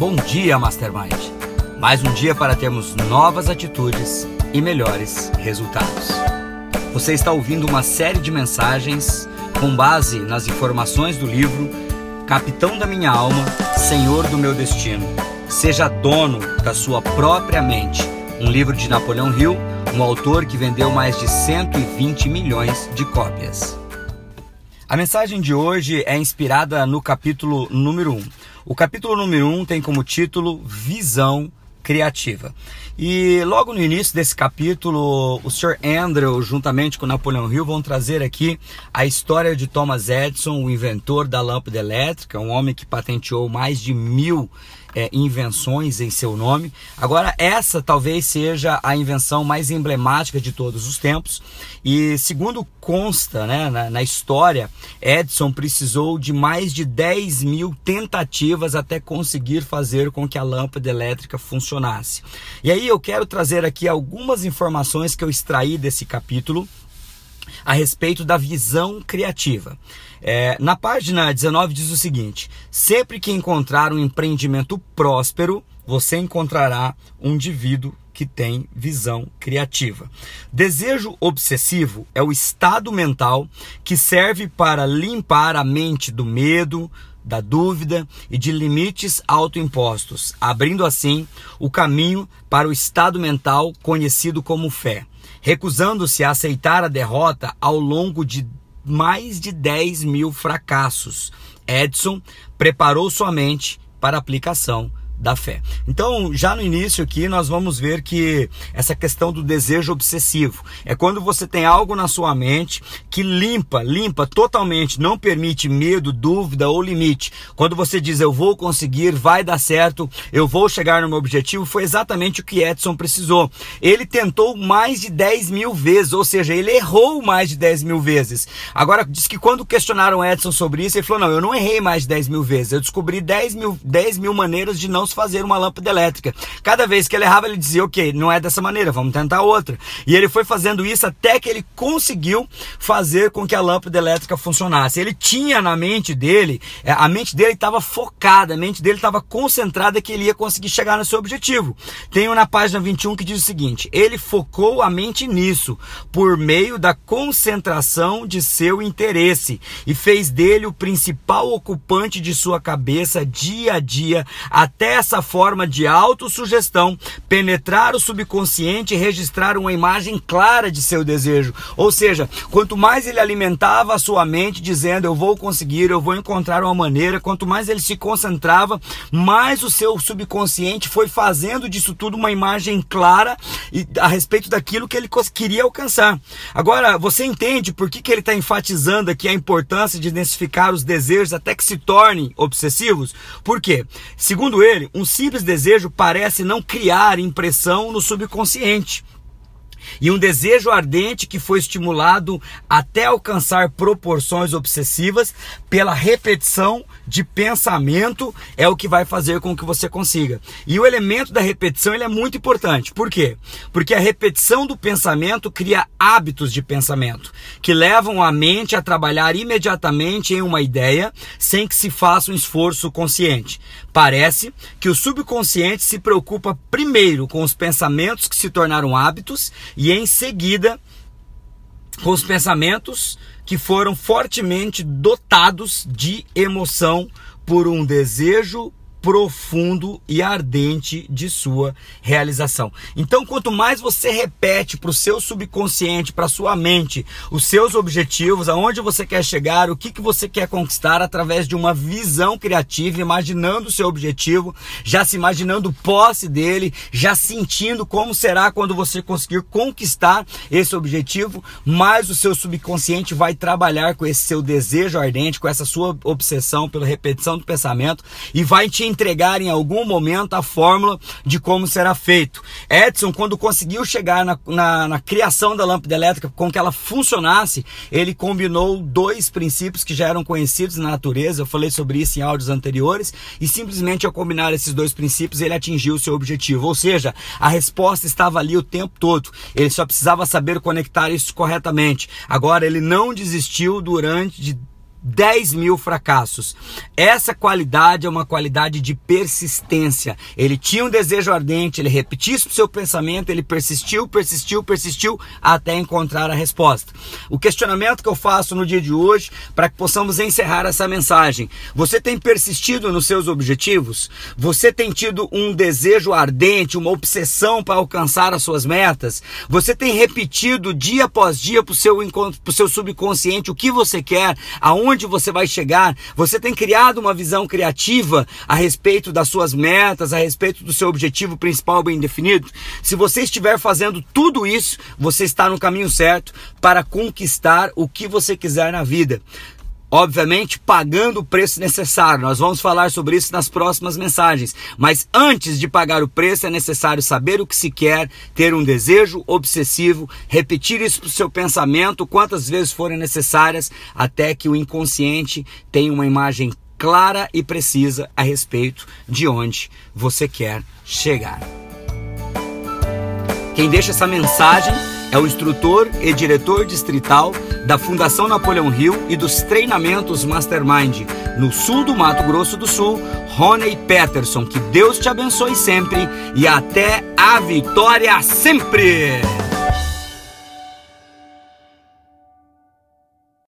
Bom dia, Mastermind! Mais um dia para termos novas atitudes e melhores resultados. Você está ouvindo uma série de mensagens com base nas informações do livro Capitão da Minha Alma, Senhor do Meu Destino. Seja dono da sua própria mente. Um livro de Napoleão Hill, um autor que vendeu mais de 120 milhões de cópias. A mensagem de hoje é inspirada no capítulo número 1. O capítulo número 1 tem como título Visão Criativa. E logo no início desse capítulo, o Sr. Andrew, juntamente com Napoleão Hill, vão trazer aqui a história de Thomas Edison, o inventor da lâmpada elétrica, um homem que patenteou mais de mil é, invenções em seu nome. Agora, essa talvez seja a invenção mais emblemática de todos os tempos. E segundo consta né, na, na história, Edison precisou de mais de 10 mil tentativas até conseguir fazer com que a lâmpada elétrica funcionasse. E aí eu quero trazer aqui algumas informações que eu extraí desse capítulo a respeito da visão criativa. É, na página 19 diz o seguinte: sempre que encontrar um empreendimento próspero, você encontrará um indivíduo que tem visão criativa. Desejo obsessivo é o estado mental que serve para limpar a mente do medo, da dúvida e de limites autoimpostos, abrindo assim o caminho para o estado mental conhecido como fé, recusando-se a aceitar a derrota ao longo de mais de 10 mil fracassos. Edson preparou sua mente para a aplicação da fé. Então, já no início aqui, nós vamos ver que essa questão do desejo obsessivo é quando você tem algo na sua mente que limpa, limpa totalmente, não permite medo, dúvida ou limite. Quando você diz eu vou conseguir, vai dar certo, eu vou chegar no meu objetivo, foi exatamente o que Edson precisou. Ele tentou mais de 10 mil vezes, ou seja, ele errou mais de 10 mil vezes. Agora, diz que quando questionaram Edson sobre isso, ele falou: não, eu não errei mais de 10 mil vezes, eu descobri 10 mil, 10 mil maneiras de não fazer uma lâmpada elétrica. Cada vez que ele errava, ele dizia, ok, não é dessa maneira, vamos tentar outra. E ele foi fazendo isso até que ele conseguiu fazer com que a lâmpada elétrica funcionasse. Ele tinha na mente dele, é, a mente dele estava focada, a mente dele estava concentrada que ele ia conseguir chegar no seu objetivo. Tem na página 21 que diz o seguinte: ele focou a mente nisso por meio da concentração de seu interesse e fez dele o principal ocupante de sua cabeça dia a dia até essa forma de autossugestão penetrar o subconsciente e registrar uma imagem clara de seu desejo. Ou seja, quanto mais ele alimentava a sua mente dizendo eu vou conseguir, eu vou encontrar uma maneira, quanto mais ele se concentrava, mais o seu subconsciente foi fazendo disso tudo uma imagem clara a respeito daquilo que ele queria alcançar. Agora, você entende por que, que ele está enfatizando aqui a importância de identificar os desejos até que se tornem obsessivos? Por quê? Segundo ele, um simples desejo parece não criar impressão no subconsciente. E um desejo ardente que foi estimulado até alcançar proporções obsessivas pela repetição de pensamento é o que vai fazer com que você consiga. E o elemento da repetição ele é muito importante. Por quê? Porque a repetição do pensamento cria hábitos de pensamento que levam a mente a trabalhar imediatamente em uma ideia sem que se faça um esforço consciente. Parece que o subconsciente se preocupa primeiro com os pensamentos que se tornaram hábitos e em seguida com os pensamentos que foram fortemente dotados de emoção por um desejo profundo e ardente de sua realização. Então, quanto mais você repete para o seu subconsciente, para sua mente, os seus objetivos, aonde você quer chegar, o que, que você quer conquistar através de uma visão criativa, imaginando o seu objetivo, já se imaginando posse dele, já sentindo como será quando você conseguir conquistar esse objetivo, mais o seu subconsciente vai trabalhar com esse seu desejo ardente, com essa sua obsessão pela repetição do pensamento e vai te entregar em algum momento a fórmula de como será feito. Edison, quando conseguiu chegar na, na, na criação da lâmpada elétrica com que ela funcionasse, ele combinou dois princípios que já eram conhecidos na natureza. Eu falei sobre isso em áudios anteriores e simplesmente ao combinar esses dois princípios ele atingiu o seu objetivo. Ou seja, a resposta estava ali o tempo todo. Ele só precisava saber conectar isso corretamente. Agora ele não desistiu durante de 10 mil fracassos. Essa qualidade é uma qualidade de persistência. Ele tinha um desejo ardente, ele repetiu pro seu pensamento, ele persistiu, persistiu, persistiu até encontrar a resposta. O questionamento que eu faço no dia de hoje, para que possamos encerrar essa mensagem: você tem persistido nos seus objetivos? Você tem tido um desejo ardente, uma obsessão para alcançar as suas metas? Você tem repetido dia após dia para o seu, seu subconsciente o que você quer, aonde onde você vai chegar. Você tem criado uma visão criativa a respeito das suas metas, a respeito do seu objetivo principal bem definido. Se você estiver fazendo tudo isso, você está no caminho certo para conquistar o que você quiser na vida obviamente pagando o preço necessário. Nós vamos falar sobre isso nas próximas mensagens. Mas antes de pagar o preço, é necessário saber o que se quer, ter um desejo obsessivo, repetir isso para o seu pensamento quantas vezes forem necessárias, até que o inconsciente tenha uma imagem clara e precisa a respeito de onde você quer chegar. Quem deixa essa mensagem é o instrutor e diretor distrital da Fundação Napoleão Hill e dos treinamentos Mastermind no sul do Mato Grosso do Sul, Rony Peterson. Que Deus te abençoe sempre e até a vitória sempre!